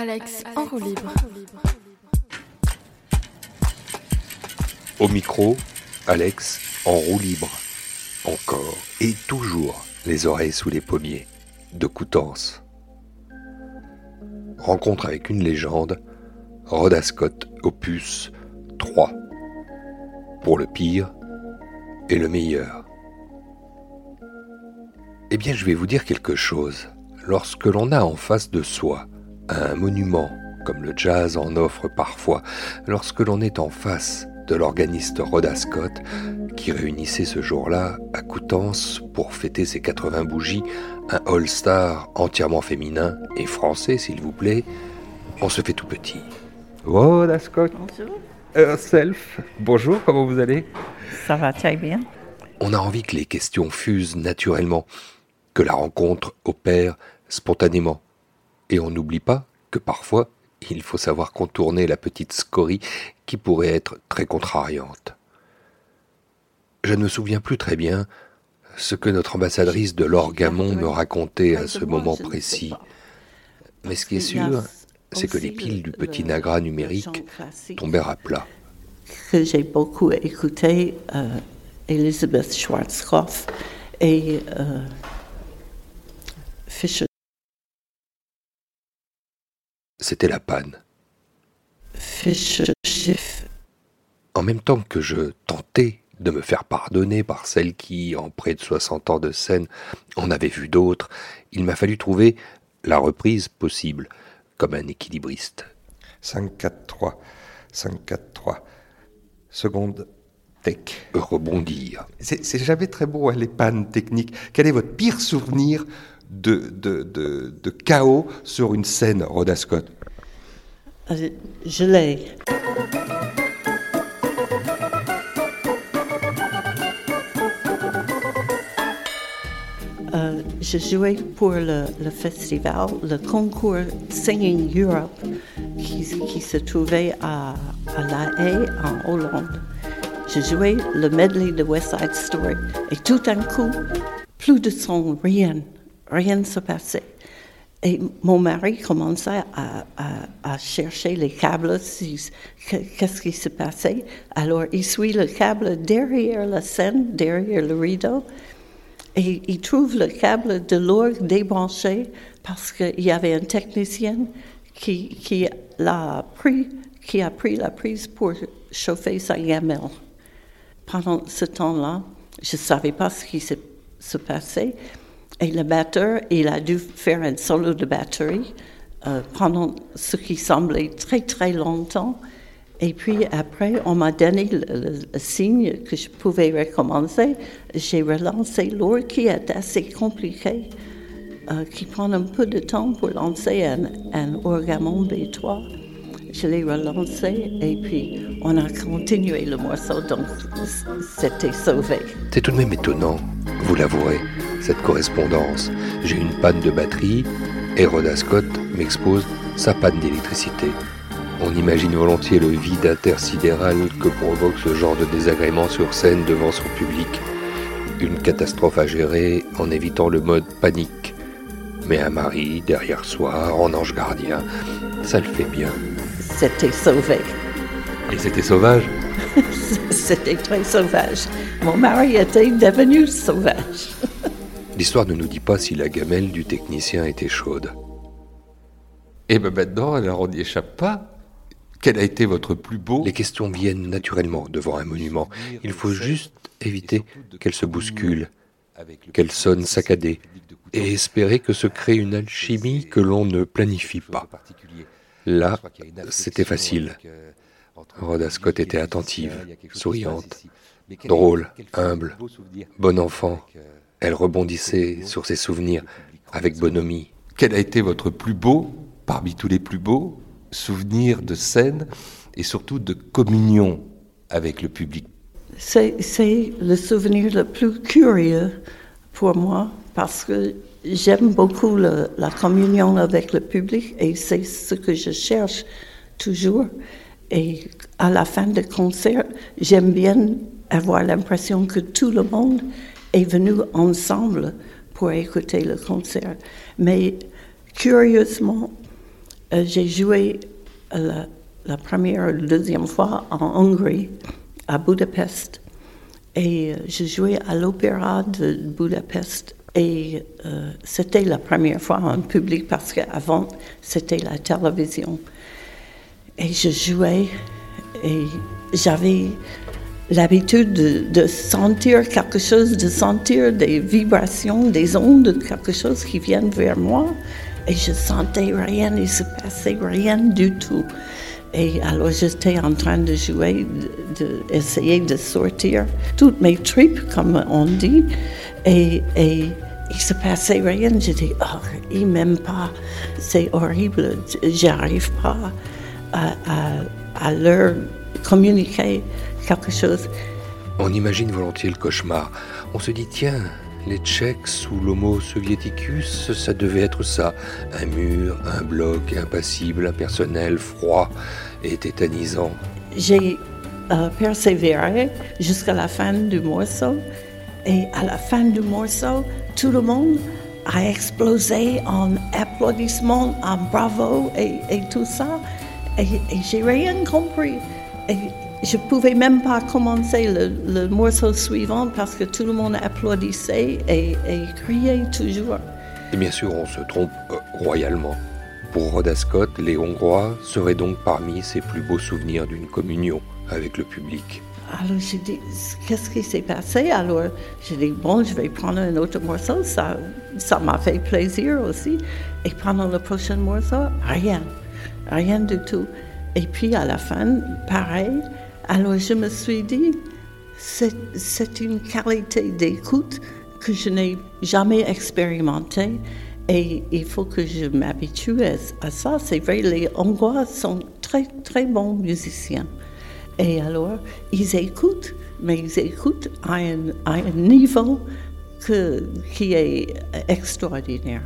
Alex en roue libre. Au micro, Alex en roue libre. Encore et toujours les oreilles sous les pommiers de Coutances. Rencontre avec une légende, Rhoda Scott, opus 3. Pour le pire et le meilleur. Eh bien, je vais vous dire quelque chose. Lorsque l'on a en face de soi un monument, comme le jazz en offre parfois, lorsque l'on est en face de l'organiste Rhoda Scott, qui réunissait ce jour-là à Coutances pour fêter ses 80 bougies, un All-Star entièrement féminin et français, s'il vous plaît, on se fait tout petit. Rhoda Scott. Bonjour. Herself. Bonjour, comment vous allez? Ça va très bien. On a envie que les questions fusent naturellement, que la rencontre opère spontanément. Et on n'oublie pas que parfois, il faut savoir contourner la petite scorie qui pourrait être très contrariante. Je ne me souviens plus très bien ce que notre ambassadrice de l'Orgamon me racontait à ce moment précis. Mais ce qui est sûr, c'est que les piles du petit Nagra numérique tombèrent à plat. J'ai beaucoup écouté euh, et euh. C'était la panne. En même temps que je tentais de me faire pardonner par celle qui, en près de 60 ans de scène, en avait vu d'autres, il m'a fallu trouver la reprise possible, comme un équilibriste. 5-4-3, 5-4-3. Seconde, tech. Rebondir. C'est c'est jamais très beau, hein, les pannes techniques. Quel est votre pire souvenir de, chaos sur une scène, Rhoda Scott Je l'ai. Euh, je jouais pour le, festival, le concours Singing Europe qui, se trouvait à, à La Haye, en Hollande. Je jouais le medley de West Side Story et tout d'un coup, plus de son, rien, rien ne se passait. Et mon mari commençait à, chercher les câbles, qu'est-ce qui se passait. Alors il suit le câble derrière la scène, derrière le rideau, et il trouve le câble de l'orgue débranché parce qu'il y avait un technicien qui, l'a pris, qui a pris la prise pour chauffer sa gamelle. Pendant ce temps-là, je ne savais pas ce qui se passait. Et le batteur, il a dû faire un solo de batterie euh, pendant ce qui semblait très très longtemps. Et puis après, on m'a donné le, signe que je pouvais recommencer. J'ai relancé l'or qui est assez compliqué, euh, qui prend un peu de temps pour lancer un, un orgamon B3. Je l'ai relancé et puis on a continué le morceau, donc c'était sauvé. C'est tout de même étonnant, vous l'avouerez, cette correspondance. J'ai une panne de batterie et Rhoda Scott m'expose sa panne d'électricité. On imagine volontiers le vide intersidéral que provoque ce genre de désagrément sur scène devant son public. Une catastrophe à gérer en évitant le mode panique. Mais un mari derrière soi, en ange gardien, ça le fait bien. C'était sauvé. Et c'était sauvage? C'était très sauvage. Mon mari était devenu sauvage. L'histoire ne nous dit pas si la gamelle du technicien était chaude. Et bien maintenant, alors on n'y échappe pas. Quel a été votre plus beau Les questions viennent naturellement devant un monument. Il faut juste éviter qu'elle se bouscule, qu'elle sonne saccadée, et espérer que se crée une alchimie que l'on ne planifie pas. Là, c'était facile. Rhoda Scott était attentive, souriante, drôle, humble, bon enfant. Elle rebondissait sur ses souvenirs avec bonhomie. Quel a été votre plus beau, parmi tous les plus beaux, souvenir de scène et surtout de communion avec le public? C'est le souvenir le plus curieux pour moi parce que j'aime beaucoup le- la communion avec le public et c'est ce que je cherche toujours. Et à la fin du concert, j'aime bien avoir l'impression que tout le monde est venu ensemble pour écouter le concert. Mais curieusement, Euh, j'ai joué la, la première ou la deuxième fois en Hongrie, à Budapest. Et j'ai joué à l'Opéra de Budapest. Et c'était la première fois en public parce qu'avant, c'était la télévision. Et je jouais et j'avais l'habitude de, sentir quelque chose, de sentir des vibrations, des ondes, quelque chose qui viennent vers moi. Et je sentais rien, il se passait rien du tout. Et alors j'étais en train de jouer, d'essayer de, sortir toutes mes tripes, comme on dit. Et, et il se passait rien. Je dis, oh, il m'aime pas, c'est horrible, j'arrive pas à, à leur communiquer quelque chose. On imagine volontiers le cauchemar. On se dit, tiens, les Tchèques sous l'homo soviéticus, ça devait être ça. Un mur, un bloc, impassible, impersonnel, froid et tétanisant. J'ai euh, persévéré jusqu'à la fin du morceau. Et à la fin du morceau, tout le monde a explosé en applaudissements, en bravo et, et tout ça. Et, et j'ai rien compris. Et je ne pouvais même pas commencer le, morceau suivant parce que tout le monde applaudissait et, criait toujours. Et bien sûr, on se trompe euh, royalement. Pour Rhoda Scott, les Hongrois seraient donc parmi ses plus beaux souvenirs d'une communion avec le public. Alors j'ai dit, qu'est-ce qui s'est passé? Alors j'ai dit, bon, je vais prendre un autre morceau, ça ça m'a fait plaisir aussi. Et pendant le prochain morceau, rien, rien du tout. Et puis à la fin, pareil, alors je me suis dit, c'est une qualité d'écoute que je n'ai jamais expérimentée et il faut que je m'habitue à ça. C'est vrai, les Hongrois sont très très bons musiciens. Et alors, ils écoutent, mais ils écoutent à un, niveau qui est extraordinaire.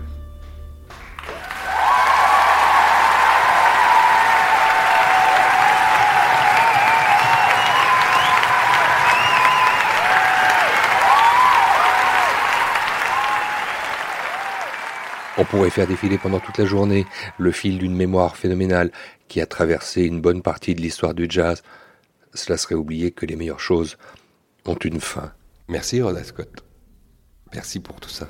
On pourrait faire défiler pendant toute la journée le fil d'une mémoire phénoménale qui a traversé une bonne partie de l'histoire du jazz. Cela serait oublier que les meilleures choses ont une fin. Merci Rhoda Scott. Merci pour tout ça.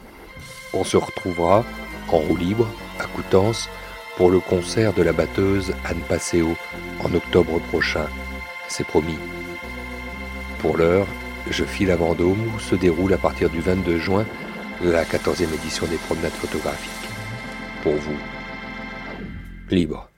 On se retrouvera en roue libre à Coutances pour le concert de la batteuse Anne Passeo en octobre prochain. C'est promis. Pour l'heure, je file à Vendôme où se déroule à partir du 22 juin la 14e édition des promenades photographiques. Pour vous, libre.